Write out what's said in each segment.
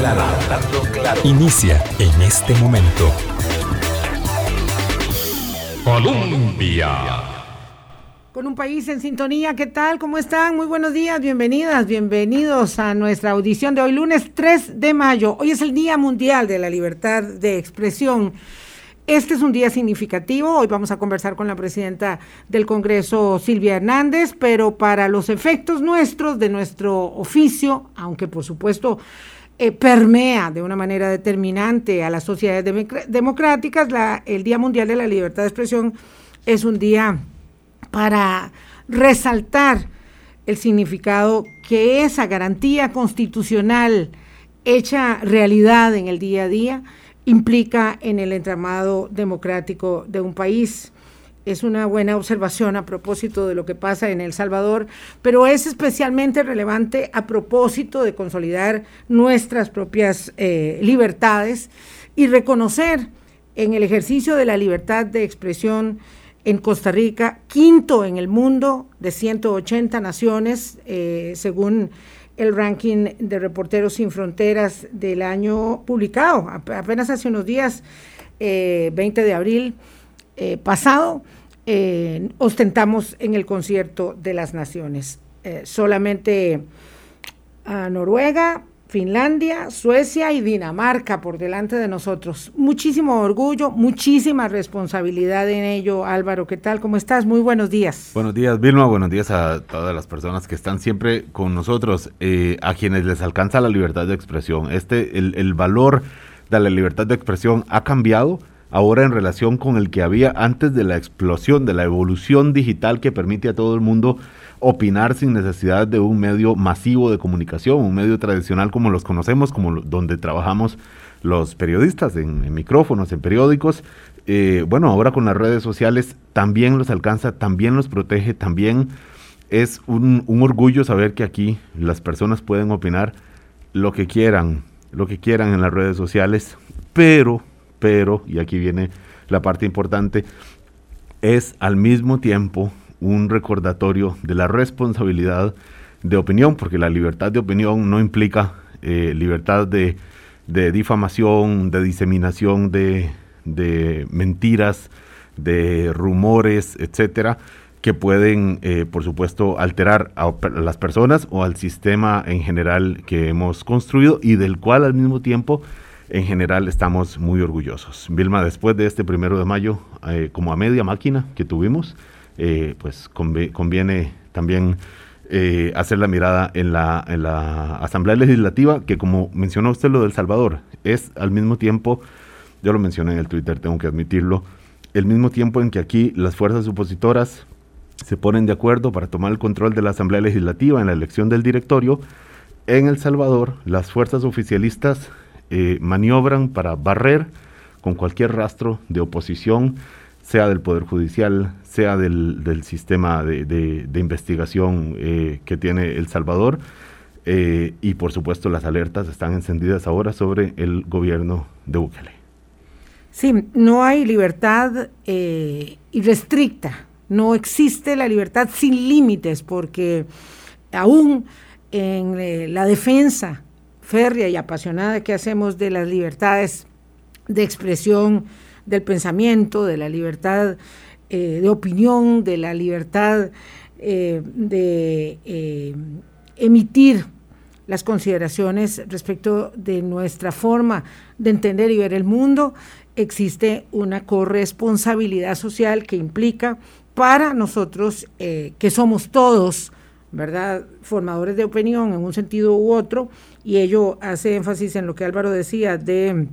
claro, hablando claro. Inicia en este momento. Colombia. Con un país en sintonía, ¿qué tal? ¿Cómo están? Muy buenos días, bienvenidas, bienvenidos a nuestra audición de hoy, lunes 3 de mayo. Hoy es el Día Mundial de la Libertad de Expresión. Este es un día significativo. Hoy vamos a conversar con la presidenta del Congreso, Silvia Hernández, pero para los efectos nuestros, de nuestro oficio, aunque por supuesto eh, permea de una manera determinante a las sociedades democráticas, el Día Mundial de la Libertad de Expresión es un día para resaltar el significado que esa garantía constitucional hecha realidad en el día a día implica en el entramado democrático de un país. Es una buena observación a propósito de lo que pasa en El Salvador, pero es especialmente relevante a propósito de consolidar nuestras propias eh, libertades y reconocer en el ejercicio de la libertad de expresión en Costa Rica, quinto en el mundo de 180 naciones, eh, según el ranking de Reporteros Sin Fronteras del año publicado, apenas hace unos días, 20 eh, de abril eh, pasado, eh, ostentamos en el concierto de las naciones. solamente a Noruega, Finlandia, Suecia y Dinamarca por delante de nosotros. Muchísimo orgullo, muchísima responsabilidad en ello. Álvaro, ¿qué tal? ¿Cómo estás? Muy buenos días. Buenos días, Vilma. Buenos días a todas las personas que están siempre con nosotros, eh, a quienes les alcanza la libertad de expresión. Este, el, el valor de la libertad de expresión ha cambiado ahora en relación con el que había antes de la explosión, de la evolución digital que permite a todo el mundo opinar sin necesidad de un medio masivo de comunicación, un medio tradicional como los conocemos, como donde trabajamos los periodistas, en, micrófonos, en periódicos. Eh, bueno, ahora con las redes sociales también los alcanza, también los protege, también es un, un orgullo saber que aquí las personas pueden opinar lo que quieran, lo que quieran en las redes sociales, pero, pero, y aquí viene la parte importante, es al mismo tiempo un recordatorio de la responsabilidad de opinión, porque la libertad de opinión no implica eh, libertad de, difamación, de diseminación de, mentiras, de rumores, etcétera, que pueden, eh, por supuesto, alterar a, las personas o al sistema en general que hemos construido y del cual al mismo tiempo, en general, estamos muy orgullosos. Vilma, después de este primero de mayo, eh, como a media máquina que tuvimos, eh, pues conviene también eh, hacer la mirada en la, en la Asamblea Legislativa, que como mencionó usted lo del Salvador, es al mismo tiempo, yo lo mencioné en el Twitter, tengo que admitirlo, el mismo tiempo en que aquí las fuerzas opositoras se ponen de acuerdo para tomar el control de la Asamblea Legislativa en la elección del directorio, en El Salvador las fuerzas oficialistas eh, maniobran para barrer con cualquier rastro de oposición sea del Poder Judicial, sea del, sistema de, investigación eh, que tiene El Salvador. Eh, y por supuesto las alertas están encendidas ahora sobre el gobierno de Bukele. Sí, no hay libertad irrestricta, no existe la libertad sin límites, porque aún en la defensa férrea y apasionada que hacemos de las libertades de expresión, del pensamiento, de la libertad eh, de opinión, de la libertad eh, de eh, emitir las consideraciones respecto de nuestra forma de entender y ver el mundo, existe una corresponsabilidad social que implica para nosotros, que somos todos, ¿verdad?, formadores de opinión en un sentido u otro, y ello hace énfasis en lo que Álvaro decía de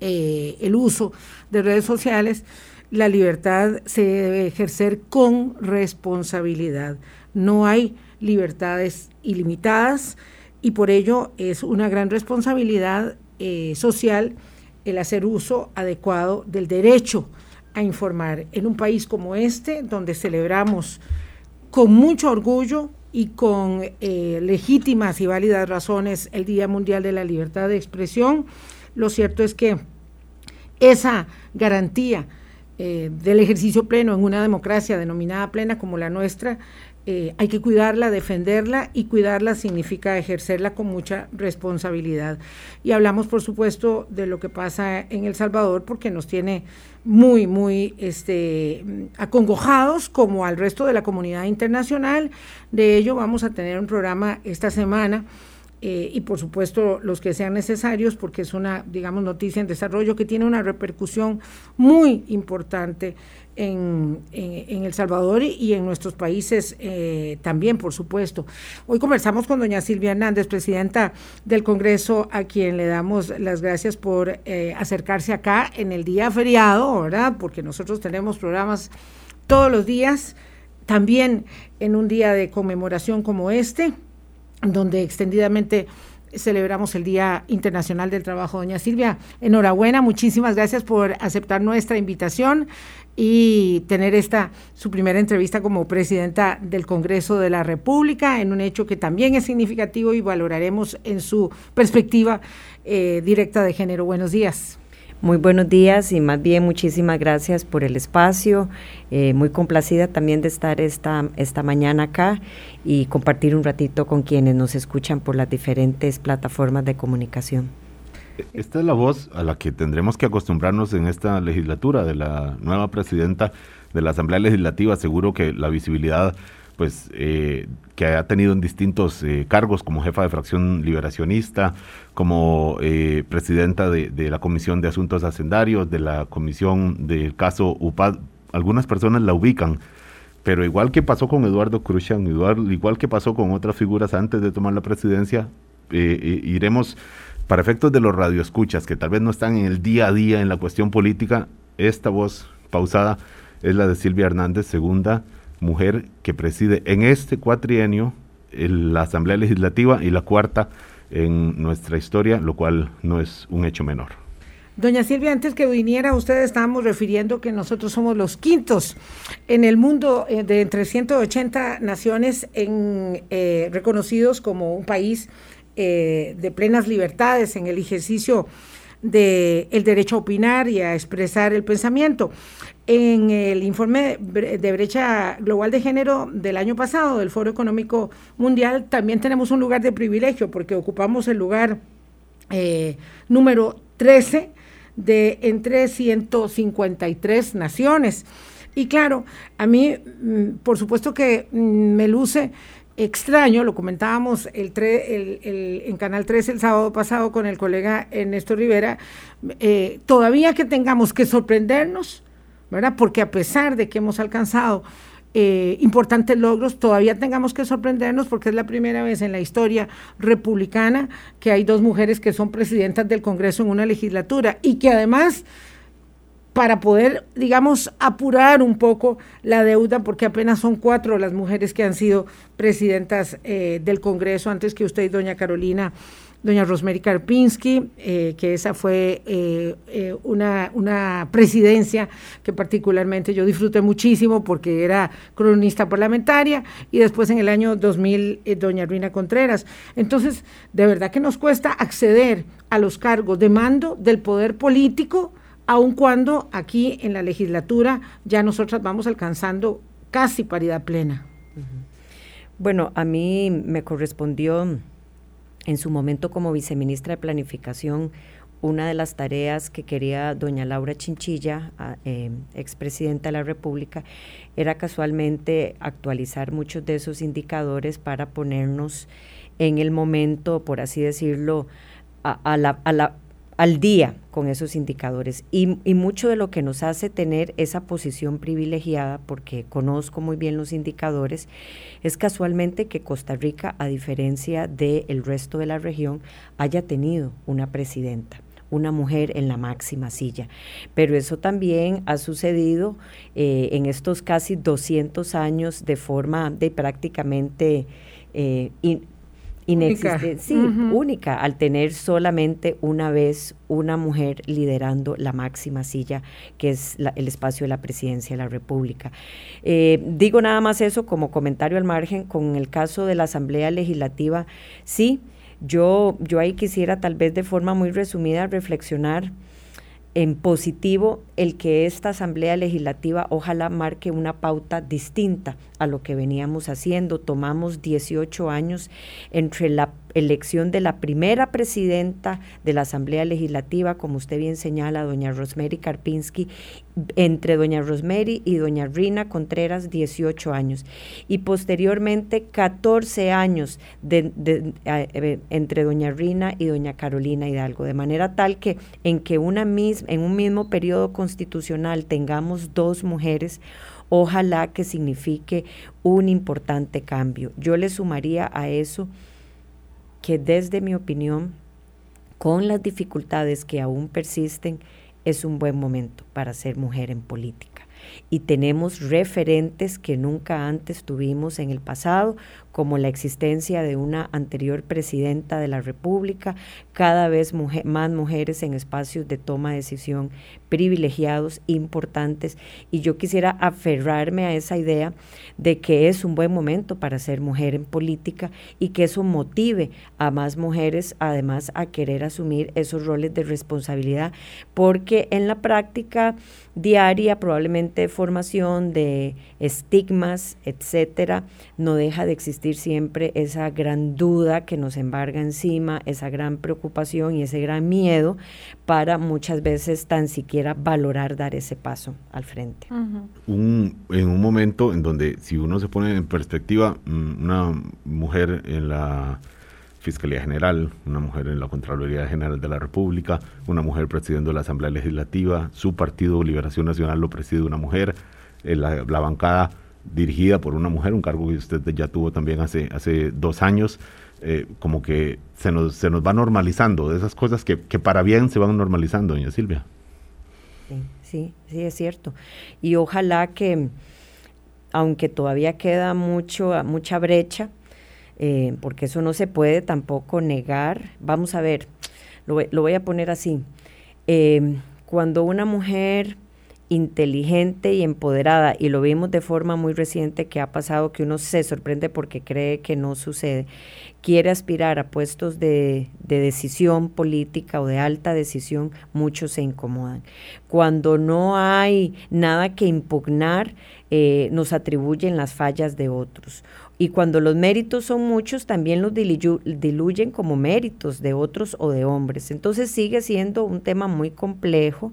eh, el uso de redes sociales, la libertad se debe ejercer con responsabilidad. No hay libertades ilimitadas y por ello es una gran responsabilidad eh, social el hacer uso adecuado del derecho a informar en un país como este, donde celebramos con mucho orgullo y con eh, legítimas y válidas razones el Día Mundial de la Libertad de Expresión. Lo cierto es que esa garantía eh, del ejercicio pleno en una democracia denominada plena como la nuestra eh, hay que cuidarla, defenderla y cuidarla significa ejercerla con mucha responsabilidad. Y hablamos, por supuesto, de lo que pasa en El Salvador porque nos tiene muy, muy este, acongojados como al resto de la comunidad internacional. De ello vamos a tener un programa esta semana. Eh, y por supuesto los que sean necesarios porque es una, digamos, noticia en desarrollo que tiene una repercusión muy importante en, El Salvador y en nuestros países eh, también, por supuesto. Hoy conversamos con doña Silvia Hernández, presidenta del Congreso, a quien le damos las gracias por eh, acercarse acá en el día feriado, ¿verdad? Porque nosotros tenemos programas todos los días, también en un día de conmemoración como este, donde extendidamente celebramos el Día Internacional del Trabajo. Doña Silvia, enhorabuena, muchísimas gracias por aceptar nuestra invitación y tener esta su primera entrevista como presidenta del Congreso de la República en un hecho que también es significativo y valoraremos en su perspectiva eh, directa de género. Buenos días. Muy buenos días y más bien muchísimas gracias por el espacio. Eh, muy complacida también de estar esta, esta mañana acá y compartir un ratito con quienes nos escuchan por las diferentes plataformas de comunicación. Esta es la voz a la que tendremos que acostumbrarnos en esta legislatura de la nueva presidenta de la Asamblea Legislativa. Seguro que la visibilidad pues eh, que ha tenido en distintos eh, cargos como jefa de fracción liberacionista, como eh, presidenta de, la Comisión de Asuntos Hacendarios, de la Comisión del caso UPAD. Algunas personas la ubican, pero igual que pasó con Eduardo Cruzan, igual, igual que pasó con otras figuras antes de tomar la presidencia, iremos para efectos de los radioescuchas que tal vez no están en el día a día en la cuestión política, esta voz pausada es la de Silvia Hernández, segunda mujer que preside en este cuatrienio la Asamblea Legislativa y la cuarta en nuestra historia, lo cual no es un hecho menor. Doña Silvia, antes que viniera, ustedes estábamos refiriendo que nosotros somos los quintos en el mundo eh, de entre 180 naciones eh, reconocidos como un país eh, de plenas libertades en el ejercicio del el derecho a opinar y a expresar el pensamiento. En el informe de brecha global de género del año pasado del Foro Económico Mundial también tenemos un lugar de privilegio porque ocupamos el lugar eh, número 13 de entre 153 naciones. Y claro, a mí, mm, por supuesto que mm, me luce extraño, lo comentábamos el, en Canal 3 el sábado pasado con el colega Ernesto Rivera, eh, todavía que tengamos que sorprendernos, ¿verdad? Porque a pesar de que hemos alcanzado eh, importantes logros, todavía tengamos que sorprendernos porque es la primera vez en la historia republicana que hay dos mujeres que son presidentas del Congreso en una legislatura y que además para poder, digamos, apurar un poco la deuda, porque apenas son cuatro las mujeres que han sido presidentas eh, del Congreso antes que usted, doña Carolina, doña Rosemary Karpinski, eh, que esa fue eh, una, una, presidencia que particularmente yo disfruté muchísimo porque era cronista parlamentaria, y después en el año 2000, doña Ruina Contreras. Entonces, de verdad que nos cuesta acceder a los cargos de mando del poder político aun cuando aquí en la legislatura ya nosotras vamos alcanzando casi paridad plena. Bueno, a mí me correspondió en su momento como viceministra de Planificación una de las tareas que quería doña Laura Chinchilla, eh, expresidenta de la República, era casualmente actualizar muchos de esos indicadores para ponernos en el momento, por así decirlo, a la, al día con esos indicadores. Y, mucho de lo que nos hace tener esa posición privilegiada, porque conozco muy bien los indicadores, es casualmente que Costa Rica, a diferencia del resto de la región, haya tenido una presidenta una mujer en la máxima silla. Pero eso también ha sucedido eh, en estos casi 200 años de forma de prácticamente eh, inexistente, sí, única, al tener solamente una vez una mujer liderando la máxima silla, que es el espacio de la presidencia de la República. Eh, digo nada más eso como comentario al margen, con el caso de la Asamblea Legislativa, sí, yo, yo ahí quisiera tal vez de forma muy resumida reflexionar en positivo el que esta Asamblea Legislativa ojalá marque una pauta distinta a lo que veníamos haciendo. Tomamos 18 años entre la elección de la primera presidenta de la Asamblea Legislativa, como usted bien señala, doña Rosemary Karpinski, entre doña Rosemary y doña Rina Contreras, 18 años, y posteriormente 14 años de, eh, entre doña Rina y doña Carolina Hidalgo, de manera tal que en que una misma, en un mismo periodo constitucional tengamos dos mujeres, ojalá que signifique un importante cambio. Yo le sumaría a eso que desde mi opinión, con las dificultades que aún persisten, es un buen momento para ser mujer en política. Y tenemos referentes que nunca antes tuvimos en el pasado, como la existencia de una anterior presidenta de la República, cada vez más mujeres en espacios de toma de decisión privilegiados, importantes, y yo quisiera aferrarme a esa idea de que es un buen momento para ser mujer en política y que eso motive a más mujeres además a querer asumir esos roles de responsabilidad, porque en la práctica diaria, probablemente formación, de estigmas, etcétera, no deja de existir siempre esa gran duda que nos embarga encima, esa gran preocupación y ese gran miedo para muchas veces tan siquiera valorar dar ese paso al frente. un, en un momento en donde si uno se pone en perspectiva, mm, una mujer en la Fiscalía General, una mujer en la Contraloría General de la República, una mujer presidiendo la Asamblea Legislativa, su partido Liberación Nacional lo preside una mujer, eh, la, la bancada dirigida por una mujer, un cargo que usted ya tuvo también hace, hace dos años, eh, como que se nos, se nos va normalizando, de esas cosas que, que para bien se van normalizando, doña Silvia. Sí, sí, es cierto. Y ojalá que, aunque todavía queda mucho, mucha brecha, eh, porque eso no se puede tampoco negar, vamos a ver, lo, lo voy a poner así, eh, cuando una mujer inteligente y empoderada, y lo vimos de forma muy reciente que ha pasado que uno se sorprende porque cree que no sucede, quiere aspirar a puestos de, decisión política o de alta decisión, muchos se incomodan. Cuando no hay nada que impugnar, eh, nos atribuyen las fallas de otros. Y cuando los méritos son muchos, también los diluyen como méritos de otros o de hombres. Entonces sigue siendo un tema muy complejo.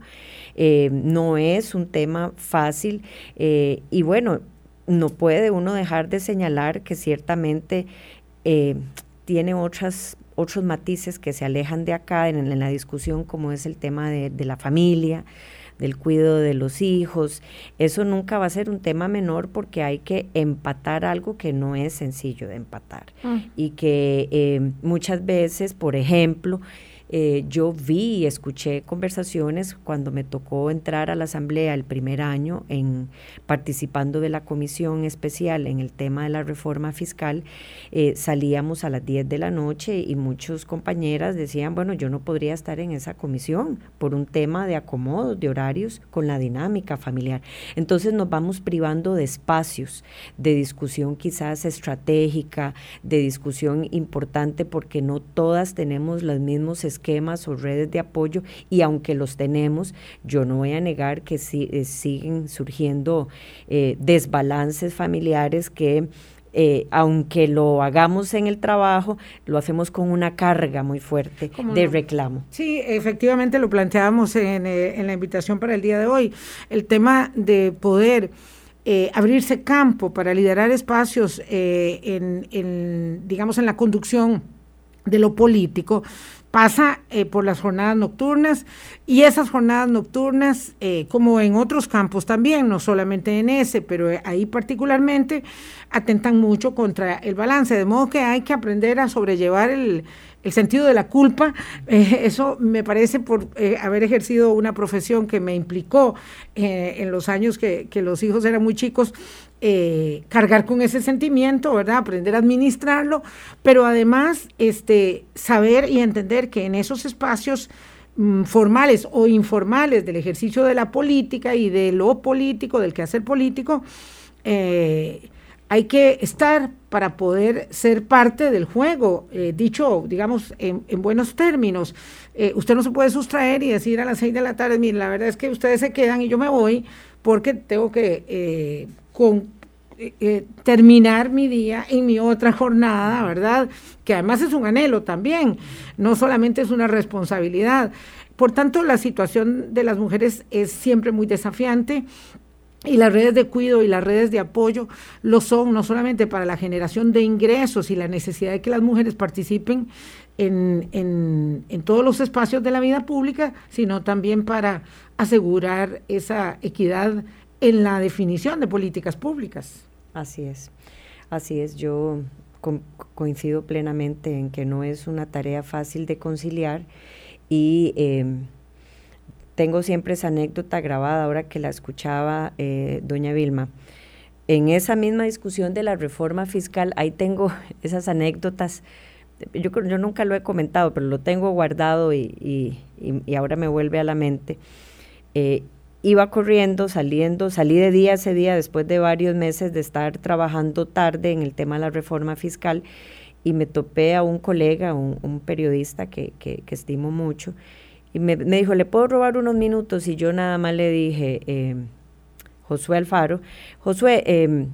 Eh, no es un tema fácil eh, y bueno, no puede uno dejar de señalar que ciertamente eh, tiene otras, otros matices que se alejan de acá en, la discusión, como es el tema de, la familia, del cuidado de los hijos. Eso nunca va a ser un tema menor porque hay que empatar algo que no es sencillo de empatar. Mm. Y que muchas veces, por ejemplo, eh, yo vi y escuché conversaciones cuando me tocó entrar a la asamblea el primer año en participando de la comisión especial en el tema de la reforma fiscal. Eh, salíamos a las 10 de la noche y muchos compañeras decían, bueno, yo no podría estar en esa comisión por un tema de acomodo de horarios con la dinámica familiar. Entonces nos vamos privando de espacios de discusión quizás estratégica, de discusión importante porque no todas tenemos los mismos esquemas o redes de apoyo y aunque los tenemos, yo no voy a negar que eh, siguen surgiendo eh, desbalances familiares que eh, aunque lo hagamos en el trabajo, lo hacemos con una carga muy fuerte de reclamo. Sí, efectivamente lo planteábamos en, en, la invitación para el día de hoy. El tema de poder abrirse campo para liderar espacios en, en, digamos, en la conducción de lo político, pasa eh, por las jornadas nocturnas y esas jornadas nocturnas, eh, como en otros campos también, no solamente en ese, pero eh, ahí particularmente, atentan mucho contra el balance, de modo que hay que aprender a sobrellevar el, el sentido de la culpa, eh, eso me parece por eh, haber ejercido una profesión que me implicó en los años que, los hijos eran muy chicos, cargar con ese sentimiento, ¿verdad? Aprender a administrarlo, pero además este, saber y entender que en esos espacios mm, formales o informales del ejercicio de la política y de lo político, del quehacer político, hay que estar para poder ser parte del juego, eh, dicho, digamos, en, buenos términos. Eh, usted no se puede sustraer y decir a las seis de la tarde, mire, la verdad es que ustedes se quedan y yo me voy porque tengo que eh, con, terminar mi día en mi otra jornada, ¿verdad? Que además es un anhelo también, no solamente es una responsabilidad. Por tanto, la situación de las mujeres es siempre muy desafiante y las redes de cuidado y las redes de apoyo lo son no solamente para la generación de ingresos y la necesidad de que las mujeres participen en, en, todos los espacios de la vida pública, sino también para asegurar esa equidad en la definición de políticas públicas. Así es, así es. Yo coincido plenamente en que no es una tarea fácil de conciliar y... Eh, tengo siempre esa anécdota grabada ahora que la escuchaba eh, doña Vilma. En esa misma discusión de la reforma fiscal, ahí tengo esas anécdotas. Yo, yo nunca lo he comentado, pero lo tengo guardado y, ahora me vuelve a la mente. Eh, iba corriendo, saliendo, salí de día ese día después de varios meses de estar trabajando tarde en el tema de la reforma fiscal y me topé a un colega, un, periodista que, que, que estimo mucho, y me, dijo, ¿le puedo robar unos minutos? Y yo nada más le dije, eh, Josué Alfaro, Josué, eh,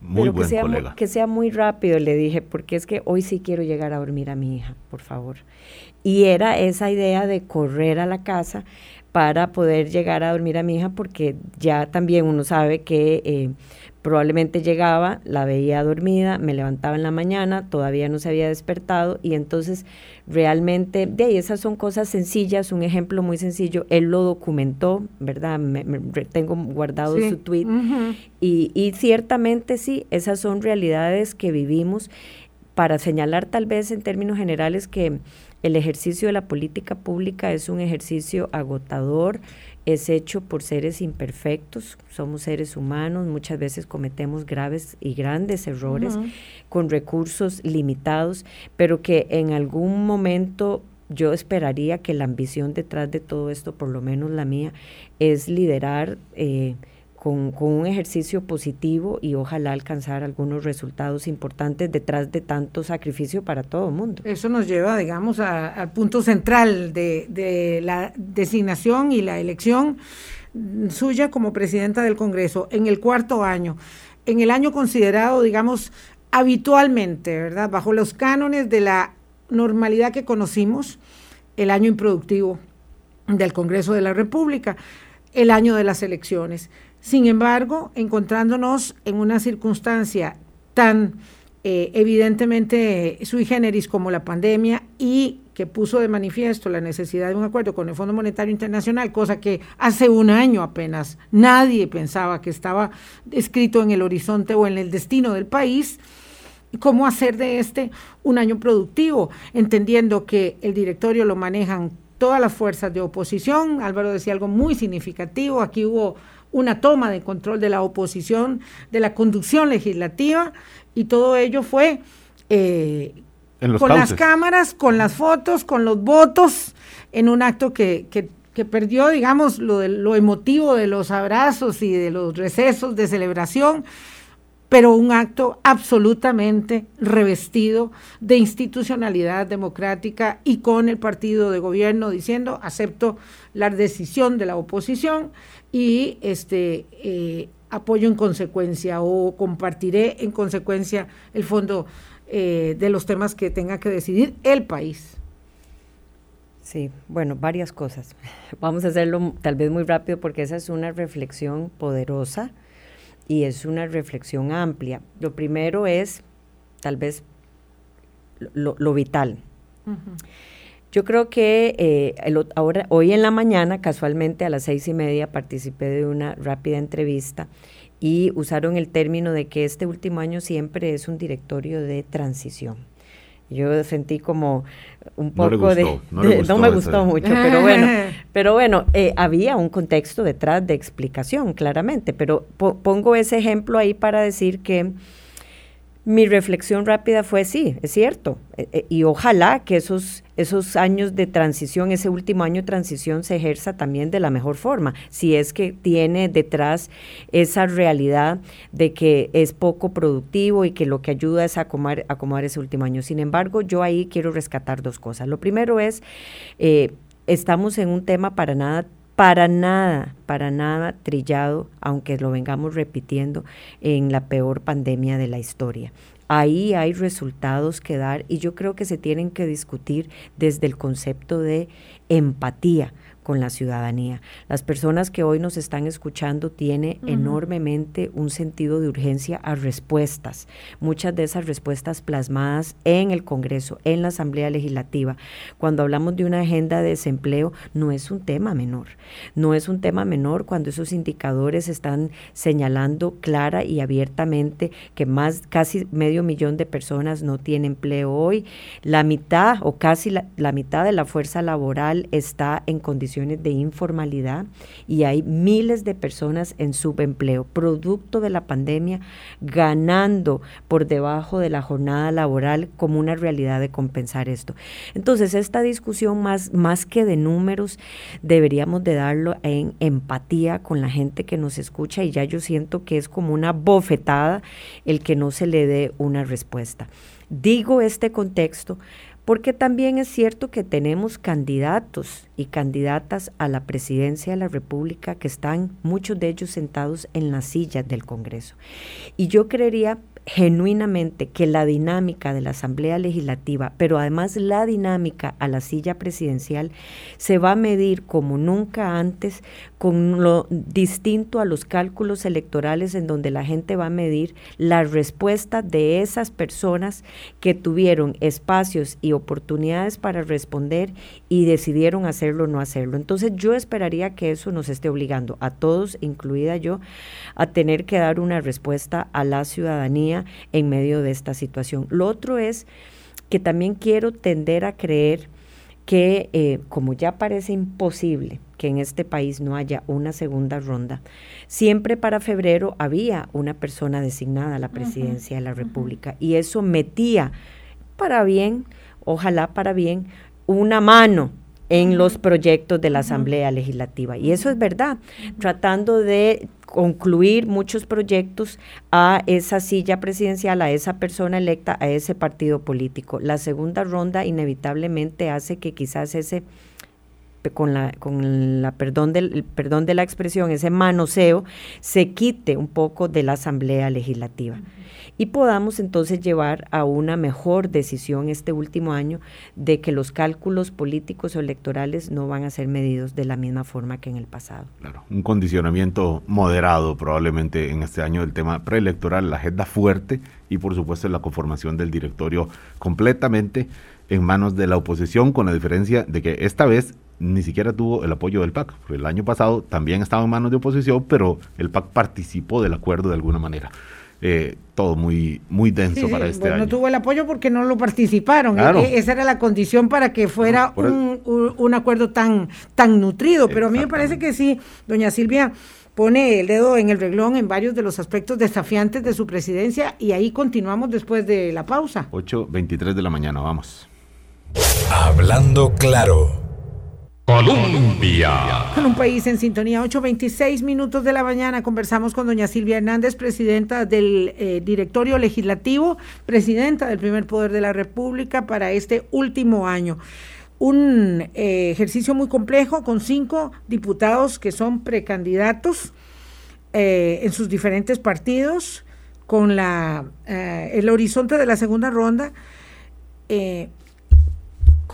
muy que, sea, que sea muy rápido, le dije, porque es que hoy sí quiero llegar a dormir a mi hija, por favor. Y era esa idea de correr a la casa para poder llegar a dormir a mi hija, porque ya también uno sabe que eh, Probablemente llegaba, la veía dormida, me levantaba en la mañana, todavía no se había despertado y entonces realmente, de ahí esas son cosas sencillas, un ejemplo muy sencillo, él lo documentó, ¿verdad? Me, tengo guardado su tweet y, y ciertamente sí, esas son realidades que vivimos. Para señalar tal vez en términos generales que el ejercicio de la política pública es un ejercicio agotador, es hecho por seres imperfectos, somos seres humanos, muchas veces cometemos graves y grandes errores con recursos limitados, pero que en algún momento yo esperaría que la ambición detrás de todo esto, por lo menos la mía, es liderar. Eh, con, un ejercicio positivo y ojalá alcanzar algunos resultados importantes detrás de tanto sacrificio para todo el mundo. Eso nos lleva, digamos, al punto central de, la designación y la elección suya como presidenta del Congreso en el cuarto año, en el año considerado, digamos, habitualmente, ¿verdad? Bajo los cánones de la normalidad que conocimos, el año improductivo del Congreso de la República, el año de las elecciones. Sin embargo, encontrándonos en una circunstancia tan eh, evidentemente sui generis como la pandemia y que puso de manifiesto la necesidad de un acuerdo con el Fondo Monetario Internacional, cosa que hace un año apenas nadie pensaba que estaba escrito en el horizonte o en el destino del país, cómo hacer de este un año productivo, entendiendo que el directorio lo manejan todas las fuerzas de oposición. Álvaro decía algo muy significativo, aquí hubo una toma de control de la oposición, de la conducción legislativa, y todo ello fue eh, con las cámaras, con las fotos, con los votos, en un acto que, que, perdió, digamos, lo, de, lo emotivo de los abrazos y de los recesos de celebración, pero un acto absolutamente revestido de institucionalidad democrática y con el partido de gobierno diciendo acepto la decisión de la oposición y este eh, apoyo en consecuencia o compartiré en consecuencia el fondo eh, de los temas que tenga que decidir el país. Sí, bueno, varias cosas. Vamos a hacerlo tal vez muy rápido porque esa es una reflexión poderosa y es una reflexión amplia. Lo primero es tal vez lo, vital. Yo creo que eh, ahora, hoy en la mañana, casualmente a las seis y media, participé de una rápida entrevista y usaron el término de que este último año siempre es un directorio de transición. Yo sentí como un poco de, no, me gustó mucho, pero bueno, pero bueno, eh, había un contexto detrás de explicación, claramente, pero pongo ese ejemplo ahí para decir que Mi reflexión rápida fue sí, es cierto. E, e, y ojalá que esos, esos años de transición, ese último año de transición se ejerza también de la mejor forma, si es que tiene detrás esa realidad de que es poco productivo y que lo que ayuda es a acomodar, acomodar ese último año. Sin embargo, yo ahí quiero rescatar dos cosas. Lo primero es, eh, estamos en un tema para nada para nada, para nada trillado, aunque lo vengamos repitiendo en la peor pandemia de la historia. Ahí hay resultados que dar y yo creo que se tienen que discutir desde el concepto de empatía con la ciudadanía. Las personas que hoy nos están escuchando tienen enormemente un sentido de urgencia a respuestas, muchas de esas respuestas plasmadas en el Congreso, en la Asamblea Legislativa. Cuando hablamos de una agenda de desempleo, no es un tema menor, no es un tema menor cuando esos indicadores están señalando clara y abiertamente que más casi medio millón de personas no tienen empleo hoy, la mitad o casi la, la mitad de la fuerza laboral está en condiciones de informalidad y hay miles de personas en subempleo, producto de la pandemia, ganando por debajo de la jornada laboral como una realidad de compensar esto. Entonces, esta discusión más, más que de números, deberíamos de darlo en empatía con la gente que nos escucha y ya yo siento que es como una bofetada el que no se le dé una respuesta. Digo este contexto porque también es cierto que tenemos candidatos y candidatas a la presidencia de la República que están muchos de ellos sentados en las sillas del Congreso. Y yo creería genuinamente que la dinámica de la Asamblea Legislativa, pero además la dinámica a la silla presidencial, se va a medir como nunca antes con lo distinto a los cálculos electorales en donde la gente va a medir la respuesta de esas personas que tuvieron espacios y oportunidades para responder y decidieron hacerlo o no hacerlo. Entonces yo esperaría que eso nos esté obligando a todos, incluida yo, a tener que dar una respuesta a la ciudadanía en medio de esta situación. Lo otro es que también quiero tender a creer que eh, como ya parece imposible que en este país no haya una segunda ronda, siempre para febrero había una persona designada a la presidencia de la República y eso metía para bien, ojalá para bien, una mano en los proyectos de la Asamblea Legislativa. Y eso es verdad, tratando de concluir muchos proyectos a esa silla presidencial, a esa persona electa, a ese partido político. La segunda ronda inevitablemente hace que quizás ese con la, con la perdón del perdón de la expresión, ese manoseo, se quite un poco de la Asamblea Legislativa y podamos entonces llevar a una mejor decisión este último año de que los cálculos políticos o electorales no van a ser medidos de la misma forma que en el pasado. Claro, un condicionamiento moderado probablemente en este año del tema preelectoral, la agenda fuerte y por supuesto la conformación del directorio completamente en manos de la oposición, con la diferencia de que esta vez ni siquiera tuvo el apoyo del PAC. El año pasado también estaba en manos de oposición, pero el PAC participó del acuerdo de alguna manera. Eh, todo muy, muy denso para este año. No tuvo el apoyo porque no lo participaron. E-, esa era la condición para que fuera un, acuerdo tan, tan nutrido. Pero a mí me parece que sí, doña Silvia pone el dedo en el reglón en varios de los aspectos desafiantes de su presidencia y ahí continuamos después de la pausa. 8.23 de la mañana, vamos. Hablando claro. Colombia. Con un país en sintonía, 8.26 minutos de la mañana, conversamos con doña Silvia Hernández, presidenta del eh, directorio legislativo, presidenta del primer poder de la República para este último año. Un eh, ejercicio muy complejo con cinco diputados que son precandidatos eh, en sus diferentes partidos, con la, el horizonte de la segunda ronda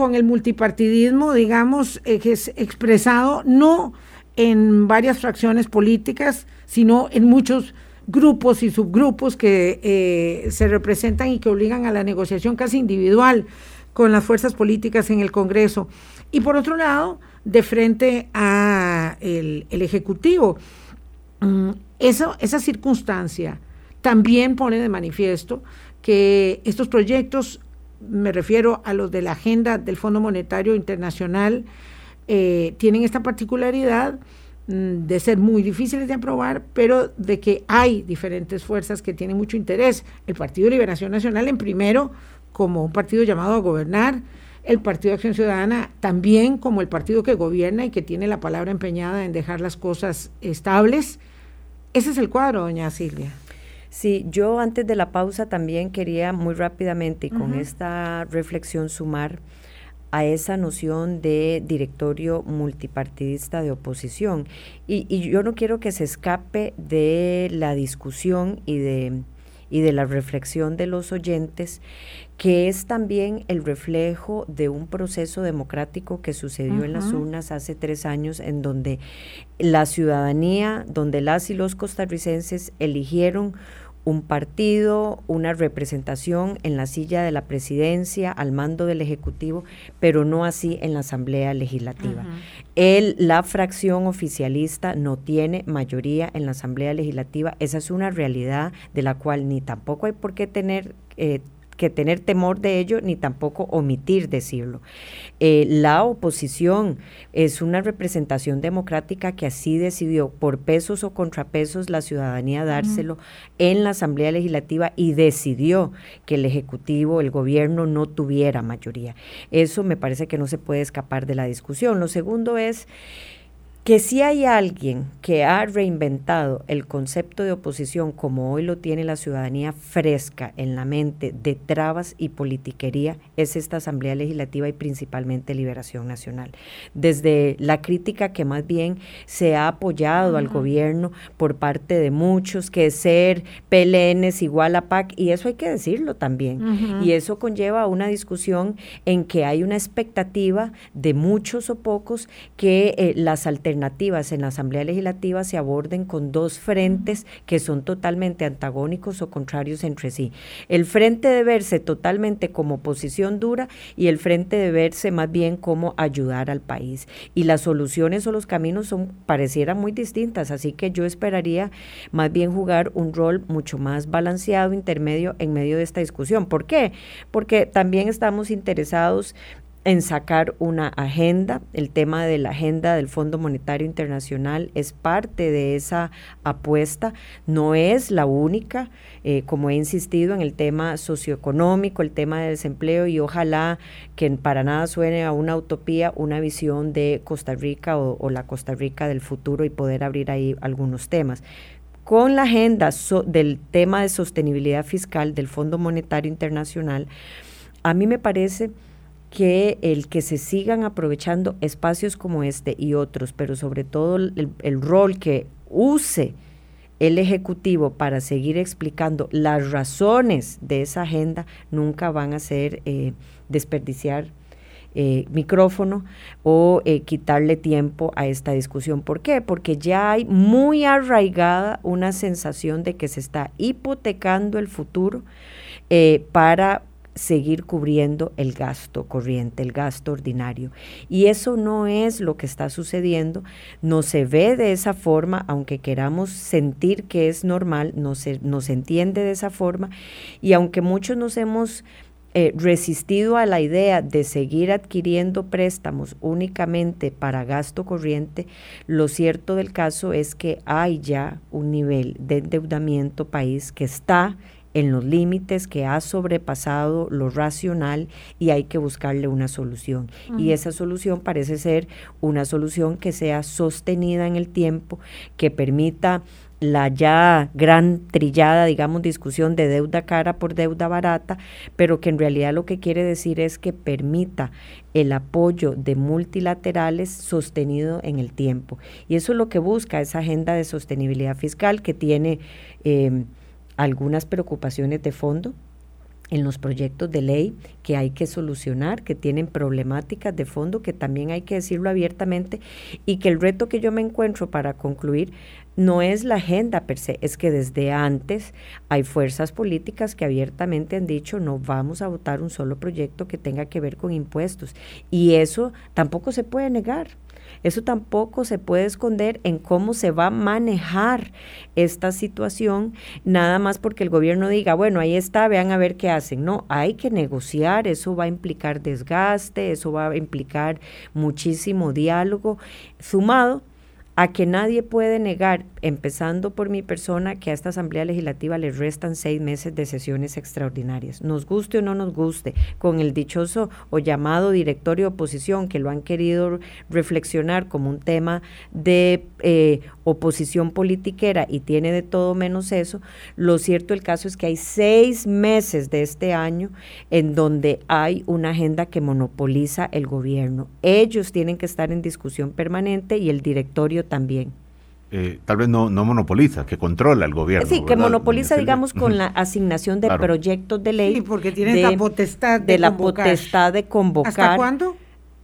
con el multipartidismo, digamos, que es expresado no en varias fracciones políticas, sino en muchos grupos y subgrupos que eh, se representan y que obligan a la negociación casi individual con las fuerzas políticas en el Congreso. Y por otro lado, de frente a el, Ejecutivo. Mm, eso, esa circunstancia también pone de manifiesto que estos proyectos me refiero a los de la agenda del Fondo Monetario Internacional, eh, tienen esta particularidad mm, de ser muy difíciles de aprobar, pero de que hay diferentes fuerzas que tienen mucho interés. El Partido de Liberación Nacional en primero, como un partido llamado a gobernar, el Partido de Acción Ciudadana también como el partido que gobierna y que tiene la palabra empeñada en dejar las cosas estables. Ese es el cuadro, doña Silvia. Sí, yo antes de la pausa también quería muy rápidamente y con esta reflexión sumar a esa noción de directorio multipartidista de oposición. Y, y, yo no quiero que se escape de la discusión y de, y de la reflexión de los oyentes que es también el reflejo de un proceso democrático que sucedió en las urnas hace tres años, en donde la ciudadanía, donde las y los costarricenses eligieron un partido, una representación en la silla de la presidencia, al mando del Ejecutivo, pero no así en la Asamblea Legislativa. la fracción oficialista no tiene mayoría en la Asamblea Legislativa. Esa es una realidad de la cual ni tampoco hay por qué tener... Eh, que tener temor de ello ni tampoco omitir decirlo. Eh, la oposición es una representación democrática que así decidió por pesos o contrapesos la ciudadanía dárselo en la Asamblea Legislativa y decidió que el Ejecutivo, el gobierno no tuviera mayoría. Eso me parece que no se puede escapar de la discusión. Lo segundo es que si hay alguien que ha reinventado el concepto de oposición como hoy lo tiene la ciudadanía fresca en la mente de trabas y politiquería, es esta Asamblea Legislativa y principalmente Liberación Nacional. Desde la crítica que más bien se ha apoyado al gobierno por parte de muchos, que ser PLN es igual a PAC, y eso hay que decirlo también. Y eso conlleva una discusión en que hay una expectativa de muchos o pocos que eh, las alternativas alternativas en la Asamblea Legislativa se aborden con dos frentes que son totalmente antagónicos o contrarios entre sí. El frente de verse totalmente como posición dura y el frente de verse más bien como ayudar al país. Y las soluciones o los caminos son parecieran muy distintas, así que yo esperaría más bien jugar un rol mucho más balanceado, intermedio en medio de esta discusión. ¿Por qué? Porque también estamos interesados en sacar una agenda. El tema de la agenda del Fondo Monetario Internacional es parte de esa apuesta, no es la única, eh, como he insistido en el tema socioeconómico, el tema del desempleo y ojalá que para nada suene a una utopía, una visión de Costa Rica o, la Costa Rica del futuro y poder abrir ahí algunos temas. Con la agenda del tema de sostenibilidad fiscal del Fondo Monetario Internacional, a mí me parece que el que se sigan aprovechando espacios como este y otros, pero sobre todo el, rol que use el Ejecutivo para seguir explicando las razones de esa agenda, nunca van a ser eh, desperdiciar eh, micrófono o eh, quitarle tiempo a esta discusión. ¿Por qué? Porque ya hay muy arraigada una sensación de que se está hipotecando el futuro para seguir cubriendo el gasto corriente, el gasto ordinario. Y eso no es lo que está sucediendo, no se ve de esa forma, aunque queramos sentir que es normal, no se, entiende de esa forma, y aunque muchos nos hemos eh, resistido a la idea de seguir adquiriendo préstamos únicamente para gasto corriente, lo cierto del caso es que hay ya un nivel de endeudamiento país que está en los límites, que ha sobrepasado lo racional y hay que buscarle una solución. Y esa solución parece ser una solución que sea sostenida en el tiempo, que permita la ya gran trillada, digamos, discusión de deuda cara por deuda barata, pero que en realidad lo que quiere decir es que permita el apoyo de multilaterales sostenido en el tiempo. Y eso es lo que busca esa agenda de sostenibilidad fiscal que tiene... Eh, algunas preocupaciones de fondo en los proyectos de ley que hay que solucionar, que tienen problemáticas de fondo, que también hay que decirlo abiertamente, y que el reto que yo me encuentro para concluir no es la agenda per se, es que desde antes hay fuerzas políticas que abiertamente han dicho no vamos a votar un solo proyecto que tenga que ver con impuestos, y eso tampoco se puede negar. Eso tampoco se puede esconder en cómo se va a manejar esta situación, nada más porque el gobierno diga, bueno, ahí está, vean a ver qué hacen. No, hay que negociar, eso va a implicar desgaste, eso va a implicar muchísimo diálogo, sumado a que nadie puede negar, empezando por mi persona, que a esta Asamblea Legislativa le restan seis meses de sesiones extraordinarias. Nos guste o no nos guste, con el dichoso o llamado directorio de oposición, que lo han querido reflexionar como un tema de eh, oposición politiquera y tiene de todo menos eso, lo cierto el caso es que hay seis meses de este año en donde hay una agenda que monopoliza el gobierno. Ellos tienen que estar en discusión permanente y el directorio también. Eh, tal vez no, no monopoliza, que controla el gobierno. Sí, que monopoliza, digamos, con la asignación de proyectos de ley. Sí, porque tiene la potestad de, de la potestad de convocar. ¿Hasta cuándo?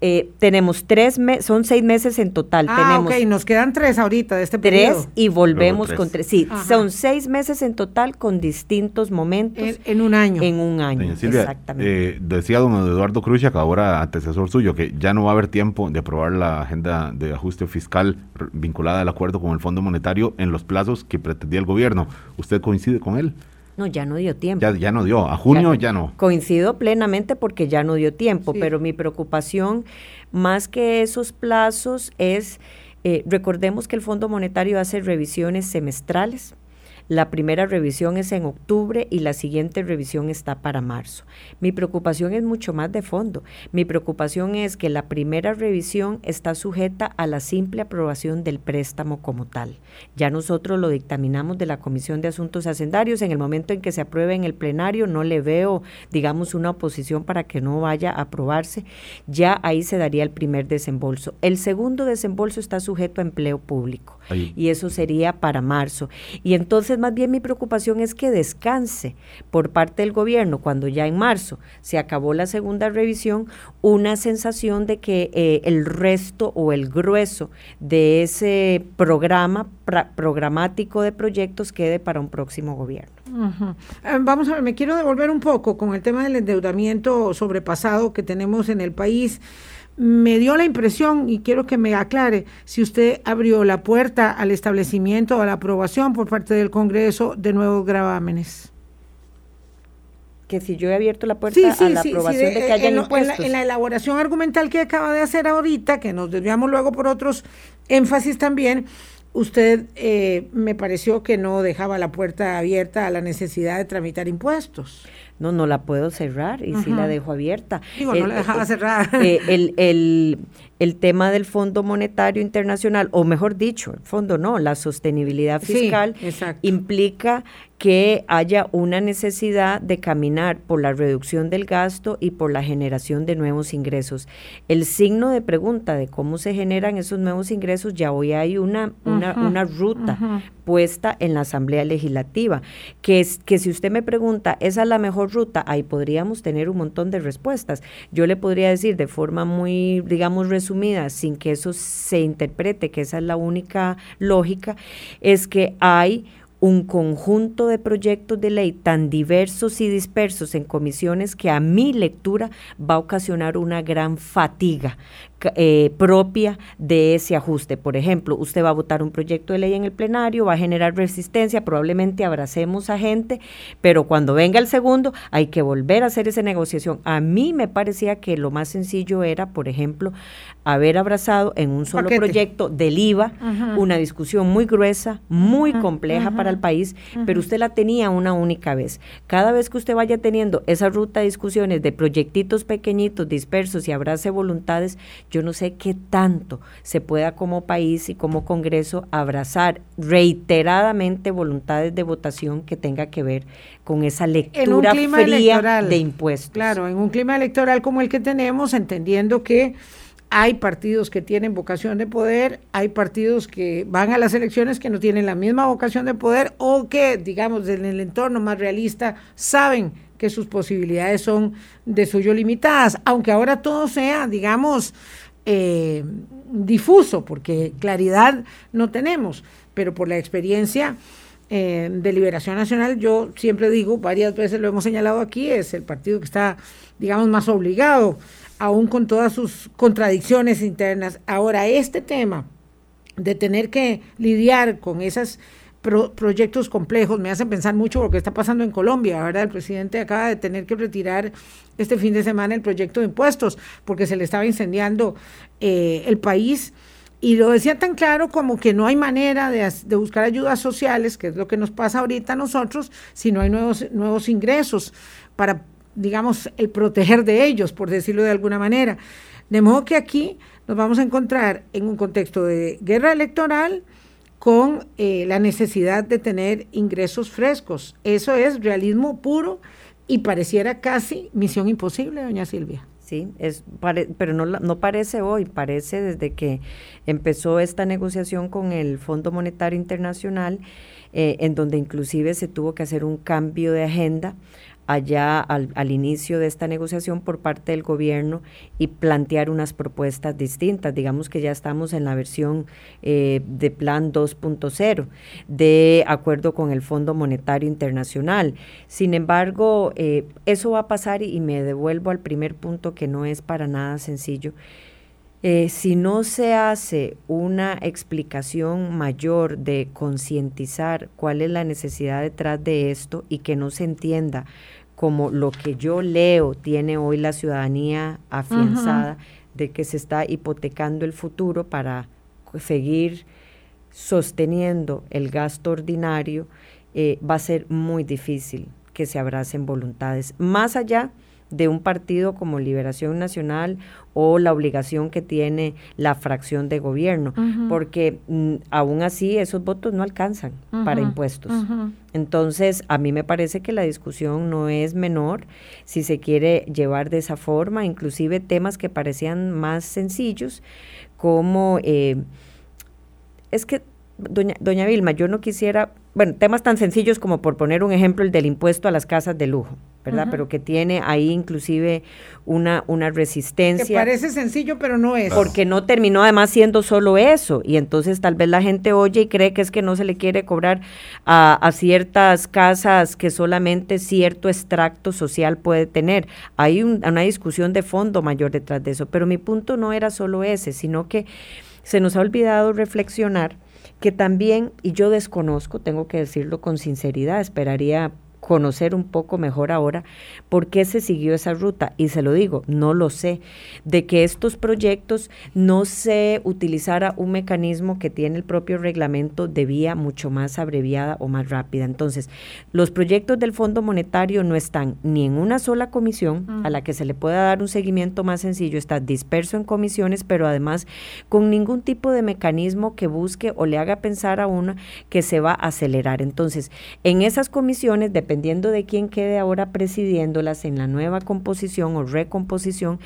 Eh, tenemos tres meses, son seis meses en total. Ah, tenemos ok, nos quedan tres ahorita de este periodo. Tres y volvemos con tres. Sí, son seis meses en total con distintos momentos. En, un año. En un año, exactamente. Eh, decía don Eduardo que ahora antecesor suyo, que ya no va a haber tiempo de aprobar la agenda de ajuste fiscal vinculada al acuerdo con el Fondo Monetario en los plazos que pretendía el gobierno. ¿Usted coincide con él? No, ya no dio tiempo. Ya, ya no dio, a junio ya, no. Coincido plenamente porque ya no dio tiempo, pero mi preocupación más que esos plazos es, eh, recordemos que el Fondo Monetario hace revisiones semestrales la primera revisión es en octubre y la siguiente revisión está para marzo. Mi preocupación es mucho más de fondo. Mi preocupación es que la primera revisión está sujeta a la simple aprobación del préstamo como tal. Ya nosotros lo dictaminamos de la Comisión de Asuntos Hacendarios. En el momento en que se apruebe en el plenario, no le veo, digamos, una oposición para que no vaya a aprobarse. Ya ahí se daría el primer desembolso. El segundo desembolso está sujeto a empleo público y eso sería para marzo. Y entonces más bien mi preocupación es que descanse por parte del gobierno cuando ya en marzo se acabó la segunda revisión, una sensación de que eh, el resto o el grueso de ese programa programático de proyectos quede para un próximo gobierno. Eh, vamos a ver, me quiero devolver un poco con el tema del endeudamiento sobrepasado que tenemos en el país me dio la impresión, y quiero que me aclare, si usted abrió la puerta al establecimiento, a la aprobación por parte del Congreso de nuevos gravámenes. Que si yo he abierto la puerta a la aprobación de, que haya impuestos. En la, elaboración argumental que acaba de hacer ahorita, que nos desviamos luego por otros énfasis también, usted eh, me pareció que no dejaba la puerta abierta a la necesidad de tramitar impuestos no, no la puedo cerrar y sí la dejo abierta. Digo, no la dejaba cerrada. Eh, el, el, el, tema del Fondo Monetario Internacional, o mejor dicho, el fondo no, la sostenibilidad fiscal implica que haya una necesidad de caminar por la reducción del gasto y por la generación de nuevos ingresos. El signo de pregunta de cómo se generan esos nuevos ingresos, ya hoy hay una, una, una ruta puesta en la Asamblea Legislativa, que, es, que si usted me pregunta, ¿esa es la mejor ruta? Ahí podríamos tener un montón de respuestas. Yo le podría decir de forma muy, digamos, resumida, sin que eso se interprete, que esa es la única lógica, es que hay un conjunto de proyectos de ley tan diversos y dispersos en comisiones que a mi lectura va a ocasionar una gran fatiga eh, propia de ese ajuste. Por ejemplo, usted va a votar un proyecto de ley en el plenario, va a generar resistencia, probablemente abracemos a gente, pero cuando venga el segundo hay que volver a hacer esa negociación. A mí me parecía que lo más sencillo era, por ejemplo, haber abrazado en un solo proyecto del IVA una discusión muy gruesa, muy compleja para el país, pero usted la tenía una única vez. Cada vez que usted vaya teniendo esa ruta de discusiones de proyectitos pequeñitos, dispersos y abrace voluntades, yo no sé qué tanto se pueda como país y como Congreso abrazar reiteradamente voluntades de votación que tenga que ver con esa lectura fría de impuestos. Claro, en un clima electoral como el que tenemos, entendiendo que hay partidos que tienen vocación de poder, hay partidos que van a las elecciones que no tienen la misma vocación de poder o que, digamos, en el entorno más realista saben que sus posibilidades son de suyo limitadas, aunque ahora todo sea, digamos, eh, difuso, porque claridad no tenemos, pero por la experiencia eh, de Liberación Nacional, yo siempre digo, varias veces lo hemos señalado aquí, es el partido que está, digamos, más obligado, aún con todas sus contradicciones internas. Ahora, este tema de tener que lidiar con esas proyectos complejos, me hacen pensar mucho lo que está pasando en Colombia, ¿verdad? El presidente acaba de tener que retirar este fin de semana el proyecto de impuestos porque se le estaba incendiando eh, el país Y lo decía tan claro como que no hay manera de, de, buscar ayudas sociales, que es lo que nos pasa ahorita a nosotros, si no hay nuevos, nuevos ingresos para, digamos, el proteger de ellos, por decirlo de alguna manera. De modo que aquí nos vamos a encontrar en un contexto de guerra electoral con eh, la necesidad de tener ingresos frescos. Eso es realismo puro y pareciera casi misión imposible, doña Silvia. Sí, es, pero no, no parece hoy, parece desde que empezó esta negociación con el Fondo Monetario Internacional, eh, en donde inclusive se tuvo que hacer un cambio de agenda allá al, inicio de esta negociación por parte del gobierno y plantear unas propuestas distintas. Digamos que ya estamos en la versión eh, de plan 2.0, de acuerdo con el Fondo Monetario Internacional. Sin embargo, eh, eso va a pasar y, me devuelvo al primer punto que no es para nada sencillo. Eh, si no se hace una explicación mayor de concientizar cuál es la necesidad detrás de esto y que no se entienda como lo que yo leo tiene hoy la ciudadanía afianzada de que se está hipotecando el futuro para seguir sosteniendo el gasto ordinario, eh, va a ser muy difícil que se abracen voluntades. Más allá de un partido como Liberación Nacional o la obligación que tiene la fracción de gobierno, porque mm, aún así esos votos no alcanzan para impuestos. Entonces, a mí me parece que la discusión no es menor si se quiere llevar de esa forma, inclusive temas que parecían más sencillos, como eh, es que Doña, doña Vilma, yo no quisiera, bueno, temas tan sencillos como por poner un ejemplo el del impuesto a las casas de lujo, ¿verdad? Pero que tiene ahí inclusive una, una resistencia. Que parece sencillo, pero no es. Porque no terminó además siendo solo eso. Y entonces tal vez la gente oye y cree que es que no se le quiere cobrar a, a ciertas casas que solamente cierto extracto social puede tener. Hay una discusión de fondo mayor detrás de eso. Pero mi punto no era solo ese, sino que se nos ha olvidado reflexionar que también, y yo desconozco, tengo que decirlo con sinceridad, esperaría conocer un poco mejor ahora por qué se siguió esa ruta. Y se lo digo, no lo sé, de que estos proyectos no se utilizara un mecanismo que tiene el propio reglamento de vía mucho más abreviada o más rápida. Entonces, los proyectos del Fondo Monetario no están ni en una sola comisión a la que se le pueda dar un seguimiento más sencillo, está disperso en comisiones, pero además con ningún tipo de mecanismo que busque o le haga pensar a una que se va a acelerar. Entonces, en esas comisiones, depende dependiendo de quién quede ahora presidiéndolas en la nueva composición o recomposición,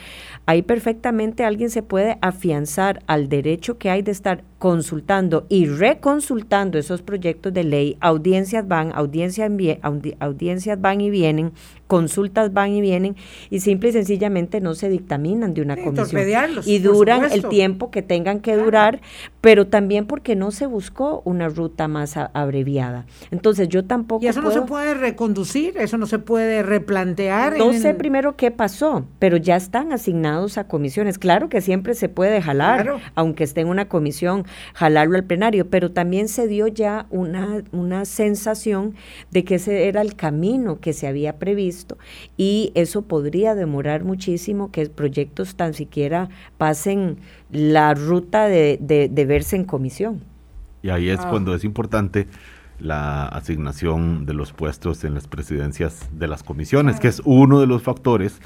ahí perfectamente alguien se puede afianzar al derecho que hay de estar consultando y reconsultando esos proyectos de ley, audiencias van, audiencias, audiencias van y vienen, consultas van y vienen y simple y sencillamente no se dictaminan de una comisión y duran el tiempo que tengan que durar, pero también porque no se buscó una ruta más abreviada. Entonces yo tampoco Y eso no se puede reconducir, eso no se puede replantear. No sé primero qué pasó, pero ya están asignados a comisiones. Claro que siempre se puede jalar, aunque esté en una comisión jalarlo al plenario, pero también se dio ya una, una sensación de que ese era el camino que se había previsto y eso podría demorar muchísimo que proyectos tan siquiera pasen la ruta de, de, verse en comisión. Y ahí es ah. cuando es importante la asignación de los puestos en las presidencias de las comisiones, que es uno de los factores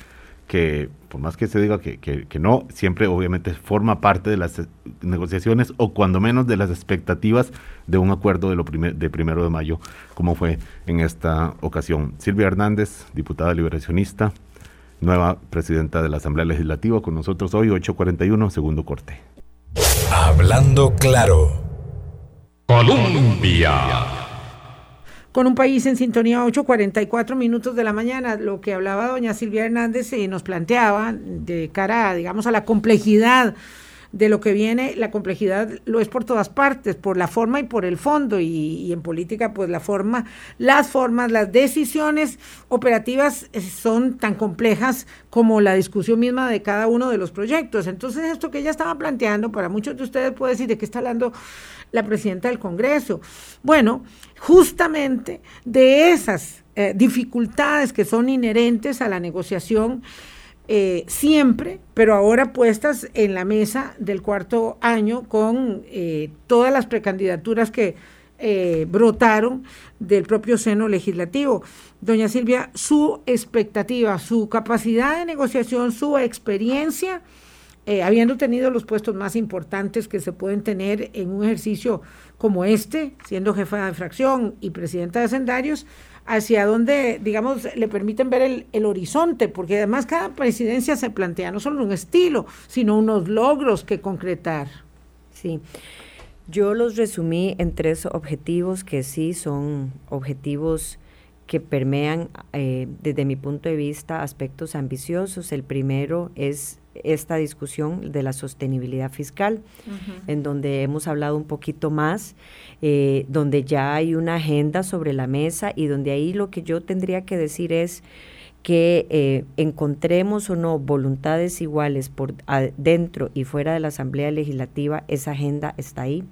que por más que se diga que, que, no, siempre obviamente forma parte de las negociaciones o cuando menos de las expectativas de un acuerdo de, lo de primero de mayo, como fue en esta ocasión. Silvia Hernández, diputada liberacionista, nueva presidenta de la Asamblea Legislativa, con nosotros hoy, 841, segundo corte. Hablando claro. Colombia con un país en sintonía 8.44 minutos de la mañana. Lo que hablaba doña Silvia Hernández y nos planteaba de cara, digamos, a la complejidad de lo que viene, la complejidad lo es por todas partes, por la forma y por el fondo, y, en política, pues la forma, las formas, las decisiones operativas eh, son tan complejas como la discusión misma de cada uno de los proyectos. Entonces, esto que ella estaba planteando, para muchos de ustedes puede decir de qué está hablando la presidenta del Congreso. Bueno, justamente de esas eh, dificultades que son inherentes a la negociación, eh, siempre, pero ahora puestas en la mesa del cuarto año con eh, todas las precandidaturas que brotaron del propio seno legislativo. Doña Silvia, su expectativa, su capacidad de negociación, su experiencia, habiendo tenido los puestos más importantes que se pueden tener en un ejercicio como este, siendo jefa de fracción y presidenta de Sendarios, hacia donde, digamos, le permiten ver el, horizonte, porque además cada presidencia se plantea no solo un estilo, sino unos logros que concretar. Sí. Yo los resumí en tres objetivos que sí son objetivos que permean, eh, desde mi punto de vista, aspectos ambiciosos. El primero es esta discusión de la sostenibilidad fiscal, en donde hemos hablado un poquito más, eh, donde ya hay una agenda sobre la mesa y donde ahí lo que yo tendría que decir es que eh, encontremos o no voluntades iguales por dentro y fuera de la Asamblea Legislativa, esa agenda está ahí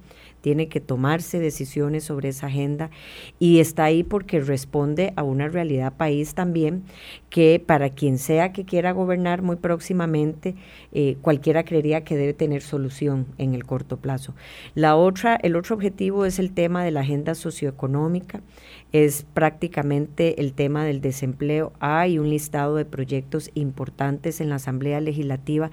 tiene que tomarse decisiones sobre esa agenda y está ahí porque responde a una realidad país también que para quien sea que quiera gobernar muy próximamente, eh, cualquiera creería que debe tener solución en el corto plazo. La otra, el otro objetivo es el tema de la agenda socioeconómica, es prácticamente el tema del desempleo. Hay un listado de proyectos importantes en la Asamblea Legislativa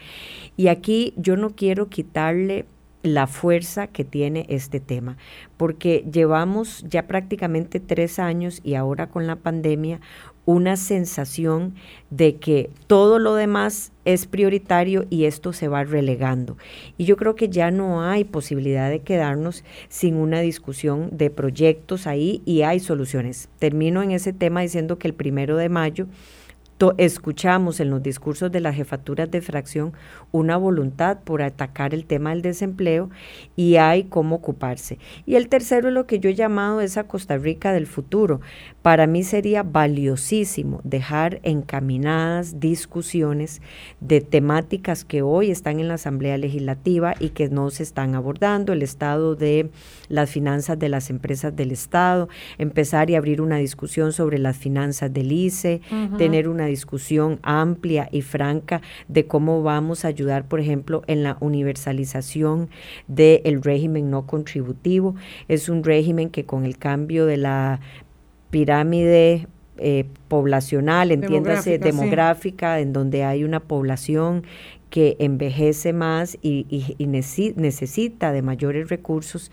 y aquí yo no quiero quitarle la fuerza que tiene este tema, porque llevamos ya prácticamente tres años y ahora con la pandemia una sensación de que todo lo demás es prioritario y esto se va relegando. Y yo creo que ya no hay posibilidad de quedarnos sin una discusión de proyectos ahí y hay soluciones. Termino en ese tema diciendo que el primero de mayo escuchamos en los discursos de las jefaturas de fracción una voluntad por atacar el tema del desempleo y hay cómo ocuparse. Y el tercero es lo que yo he llamado esa Costa Rica del futuro. Para mí sería valiosísimo dejar encaminadas discusiones de temáticas que hoy están en la Asamblea Legislativa y que no se están abordando, el estado de las finanzas de las empresas del Estado, empezar y abrir una discusión sobre las finanzas del ICE, tener una discusión amplia y franca de cómo vamos a ayudar, por ejemplo, en la universalización del régimen no contributivo. Es un régimen que con el cambio de la pirámide eh, poblacional, entiéndase demográfica, en donde hay una población que envejece más y, necesita de mayores recursos,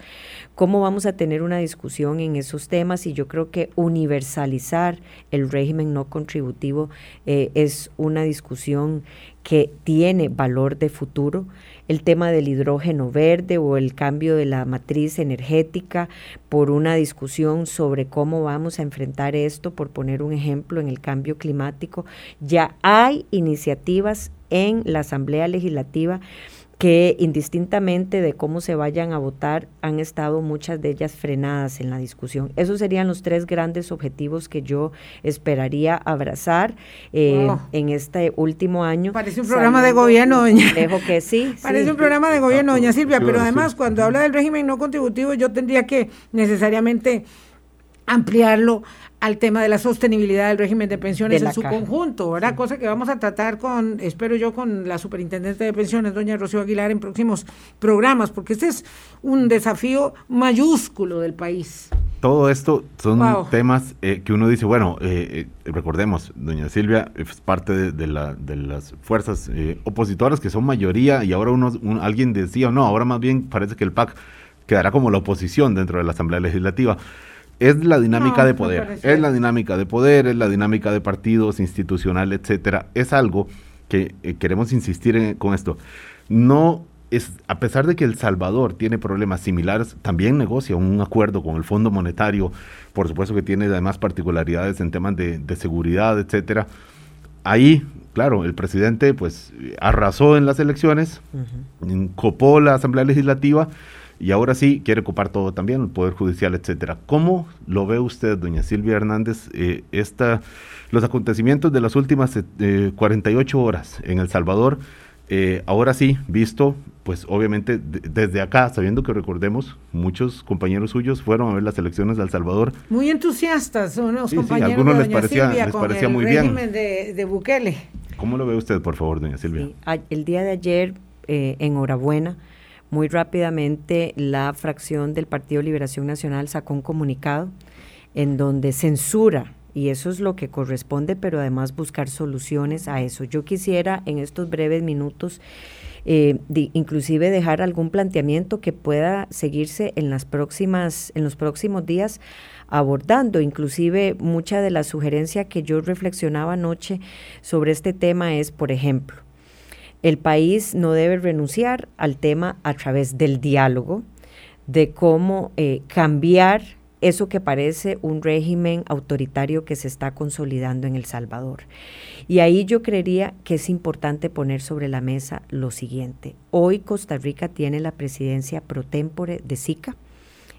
¿cómo vamos a tener una discusión en esos temas? Y yo creo que universalizar el régimen no contributivo eh, es una discusión que tiene valor de futuro el tema del hidrógeno verde o el cambio de la matriz energética por una discusión sobre cómo vamos a enfrentar esto, por poner un ejemplo en el cambio climático. Ya hay iniciativas en la Asamblea Legislativa que indistintamente de cómo se vayan a votar, han estado muchas de ellas frenadas en la discusión. Esos serían los tres grandes objetivos que yo esperaría abrazar eh, en este último año. Parece un programa de gobierno, doña. Dejo que sí. Parece un programa de gobierno, doña Silvia, pero además cuando habla del régimen no contributivo, yo tendría que necesariamente ampliarlo al tema de la sostenibilidad del régimen de pensiones en su conjunto, ¿verdad? Cosa que vamos a tratar con, espero yo, con la superintendente de pensiones, doña Rocío Aguilar, en próximos programas, porque este es un desafío mayúsculo del país. Todo esto son temas eh, que uno dice, bueno, eh, eh, recordemos, doña Silvia es parte de, la, de las fuerzas opositoras que son mayoría y ahora uno, alguien decía, no, ahora más bien parece que el PAC quedará como la oposición dentro de la Asamblea Legislativa es la dinámica de poder, es la dinámica de poder, es la dinámica de partidos, institucional, etcétera. Es algo que eh, queremos insistir en, con esto. No es, a pesar de que El Salvador tiene problemas similares, también negocia un acuerdo con el Fondo Monetario, por supuesto que tiene además particularidades en temas de, seguridad, etcétera. Ahí, claro, el presidente pues arrasó en las elecciones, copó la Asamblea Legislativa y ahora sí quiere ocupar todo también, el Poder Judicial, etcétera. ¿Cómo lo ve usted, doña Silvia Hernández, eh, esta, los acontecimientos de las últimas 48 eh, horas en El Salvador? Eh, ahora sí, visto, pues obviamente desde acá, sabiendo que recordemos, muchos compañeros suyos fueron a ver las elecciones de El Salvador. Muy entusiastas son los compañeros algunos les parecía, les parecía muy bien. De, de Bukele. ¿Cómo lo ve usted, por favor, doña Silvia? el día de ayer, eh, enhorabuena, muy rápidamente la fracción del Partido Liberación Nacional sacó un comunicado en donde censura y eso es lo que corresponde, pero además buscar soluciones a eso. Yo quisiera en estos breves minutos eh, inclusive dejar algún planteamiento que pueda seguirse en las próximas, en los próximos días abordando. Inclusive mucha de la sugerencia que yo reflexionaba anoche sobre este tema es, por ejemplo, el país no debe renunciar al tema a través del diálogo, de cómo eh, cambiar eso que parece un régimen autoritario que se está consolidando en El Salvador. Y ahí yo creería que es importante poner sobre la mesa lo siguiente. Hoy Costa Rica tiene la presidencia pro tempore de SICA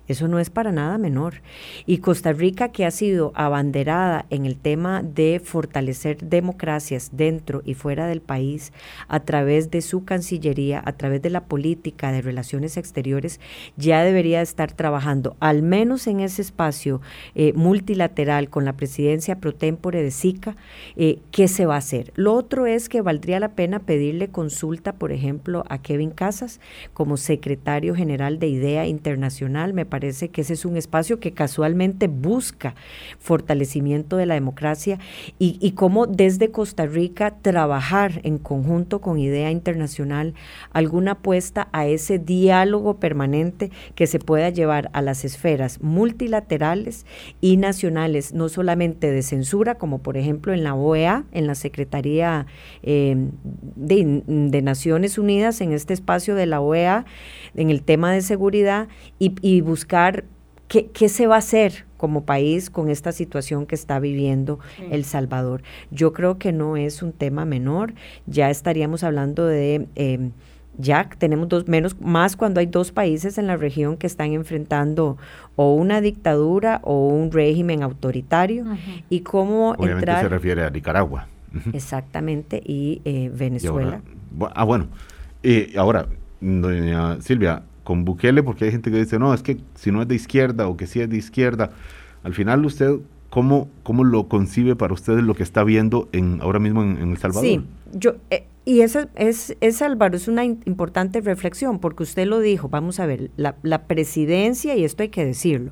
eso no es para nada menor. Y Costa Rica, que ha sido abanderada en el tema de fortalecer democracias dentro y fuera del país a través de su Cancillería, a través de la política de relaciones exteriores, ya debería estar trabajando, al menos en ese espacio eh, multilateral con la presidencia pro tempore de SICA, eh, qué se va a hacer. Lo otro es que valdría la pena pedirle consulta, por ejemplo, a Kevin Casas como secretario general de IDEA Internacional. Me parece que ese es un espacio que casualmente busca fortalecimiento de la democracia y, cómo desde Costa Rica trabajar en conjunto con Idea Internacional alguna apuesta a ese diálogo permanente que se pueda llevar a las esferas multilaterales y nacionales, no solamente de censura, como por ejemplo en la OEA, en la Secretaría de, de, Naciones Unidas, en este espacio de la OEA, en el tema de seguridad, y, y buscar buscar qué, qué, se va a hacer como país con esta situación que está viviendo El Salvador. Yo creo que no es un tema menor, ya estaríamos hablando de... Eh, ya tenemos dos menos más cuando hay dos países en la región que están enfrentando o una dictadura o un régimen autoritario y cómo Obviamente entrar se refiere a Nicaragua. Exactamente y eh, Venezuela y ahora, ah bueno eh, ahora doña Silvia con Bukele, porque hay gente que dice, no, es que si no es de izquierda o que si es de izquierda, al final usted, ¿cómo, cómo lo concibe para ustedes lo que está viendo en, ahora mismo en, El Salvador? Sí, yo, eh, y esa es, es, Álvaro, es una importante reflexión, porque usted lo dijo, vamos a ver, la, la presidencia, y esto hay que decirlo,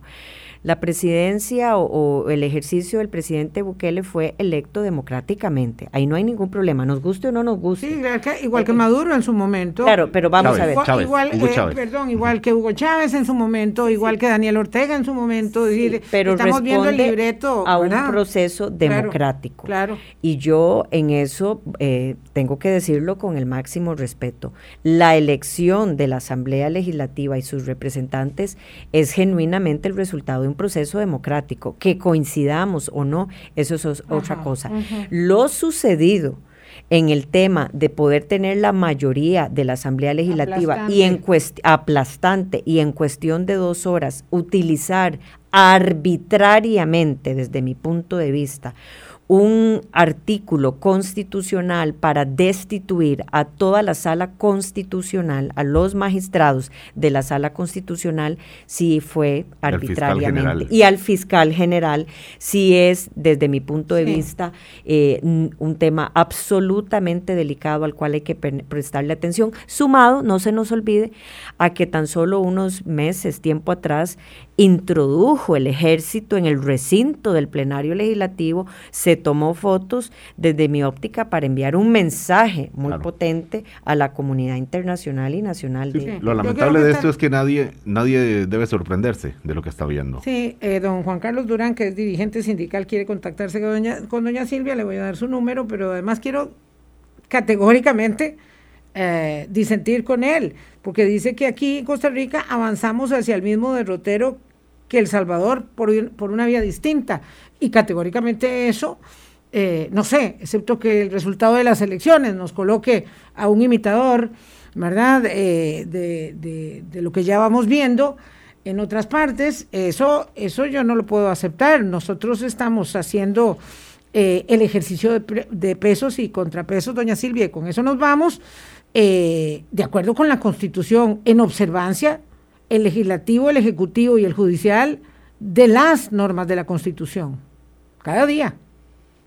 la presidencia o, el ejercicio del presidente Bukele fue electo democráticamente. Ahí no hay ningún problema, nos guste o no nos guste. Sí, igual que, Maduro en su momento. Claro, pero vamos a ver. igual, eh, perdón, igual que Hugo Chávez en su momento, igual que Daniel Ortega en su momento. pero estamos viendo el libreto a un proceso democrático. Claro, Y yo en eso eh, tengo que decirlo con el máximo respeto. La elección de la Asamblea Legislativa y sus representantes es genuinamente el resultado de un proceso democrático. Que coincidamos o no, eso es otra cosa. Lo sucedido en el tema de poder tener la mayoría de la Asamblea Legislativa aplastante. y en aplastante y en cuestión de dos horas utilizar arbitrariamente, desde mi punto de vista, un artículo constitucional para destituir a toda la sala constitucional, a los magistrados de la sala constitucional, si fue arbitrariamente. Y al fiscal general, si es, desde mi punto de vista, eh, un tema absolutamente delicado al cual hay que prestarle atención, sumado, no se nos olvide, a que tan solo unos meses, tiempo atrás, introdujo el ejército en el recinto del plenario legislativo, se tomó fotos desde mi óptica para enviar un mensaje muy potente a la comunidad internacional y nacional. Lo lamentable de esto es que nadie, nadie debe sorprenderse de lo que está viendo. Sí, eh, don Juan Carlos Durán, que es dirigente sindical, quiere contactarse con doña, con doña Silvia, le voy a dar su número, pero además quiero categóricamente eh, disentir con él, porque dice que aquí en Costa Rica avanzamos hacia el mismo derrotero que El Salvador por, por una vía distinta. Y categóricamente eso, eh, no sé, excepto que el resultado de las elecciones nos coloque a un imitador, ¿verdad?, eh, de, de, lo que ya vamos viendo en otras partes, eso, eso yo no lo puedo aceptar. Nosotros estamos haciendo eh, el ejercicio de, de, pesos y contrapesos, doña Silvia, y con eso nos vamos, de acuerdo con la Constitución, en observancia el legislativo, el ejecutivo y el judicial de las normas de la Constitución. Cada día.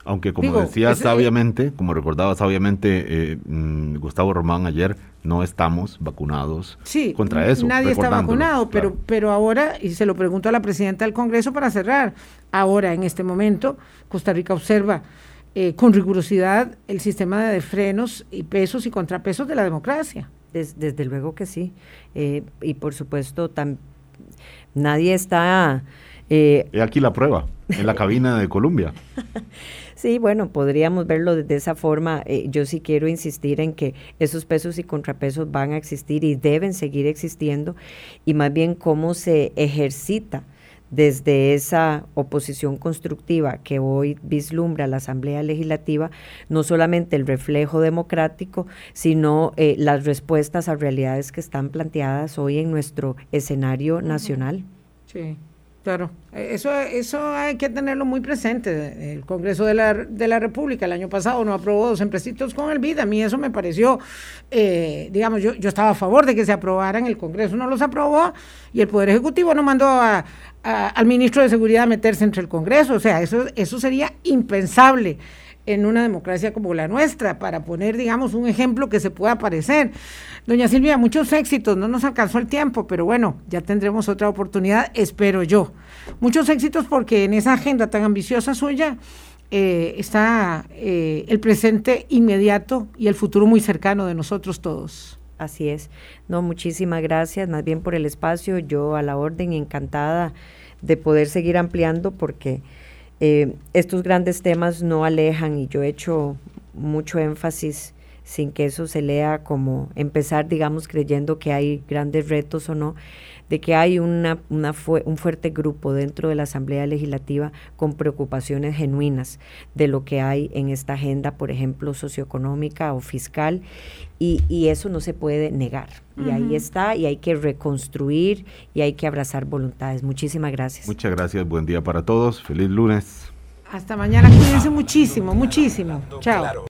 Aunque como decía sabiamente, como recordaba sabiamente eh, mm, Gustavo Román ayer, no estamos vacunados sí, contra eso. Nadie está vacunado, pero, pero ahora, y se lo pregunto a la presidenta del Congreso para cerrar, ahora en este momento Costa Rica observa eh, con rigurosidad el sistema de frenos y pesos y contrapesos de la democracia. desde luego que sí. Eh, y por supuesto, nadie está... Eh, aquí la prueba, en la cabina de Colombia. Sí, bueno, podríamos verlo de esa forma. Eh, yo sí quiero insistir en que esos pesos y contrapesos van a existir y deben seguir existiendo y más bien cómo se ejercita desde esa oposición constructiva que hoy vislumbra la Asamblea Legislativa, no solamente el reflejo democrático, sino eh, las respuestas a realidades que están planteadas hoy en nuestro escenario nacional. Sí. Claro, e, eso, eso hay que tenerlo muy presente. El Congreso de la, de la República el año pasado no aprobó dos empresitos con el BID. A mí eso me pareció, eh, digamos, yo, yo estaba a favor de que se aprobaran, el Congreso no los aprobó y el Poder Ejecutivo no mandó al ministro de Seguridad a meterse entre el Congreso. O sea, eso, eso sería impensable en una democracia como la nuestra, para poner, digamos, un ejemplo que se pueda parecer. Doña Silvia, muchos éxitos, no nos alcanzó el tiempo, pero bueno, ya tendremos otra oportunidad, espero yo. Muchos éxitos porque en esa agenda tan ambiciosa suya eh, está eh, el presente inmediato y el futuro muy cercano de nosotros todos. Así es. No, muchísimas gracias, más bien por el espacio, yo a la orden encantada de poder seguir ampliando porque eh, estos grandes temas no alejan y yo he hecho mucho énfasis sin que eso se lea como empezar, digamos, creyendo que hay grandes retos o no, de que hay una, una un fuerte grupo dentro de la Asamblea Legislativa con preocupaciones genuinas de lo que hay en esta agenda, por ejemplo, socioeconómica o fiscal, y, y eso no se puede negar. Y ahí está, y hay que reconstruir y hay que abrazar voluntades. Muchísimas gracias. Muchas gracias, buen día para todos, feliz lunes. Hasta mañana, cuídense muchísimo, muchísimo. Chao.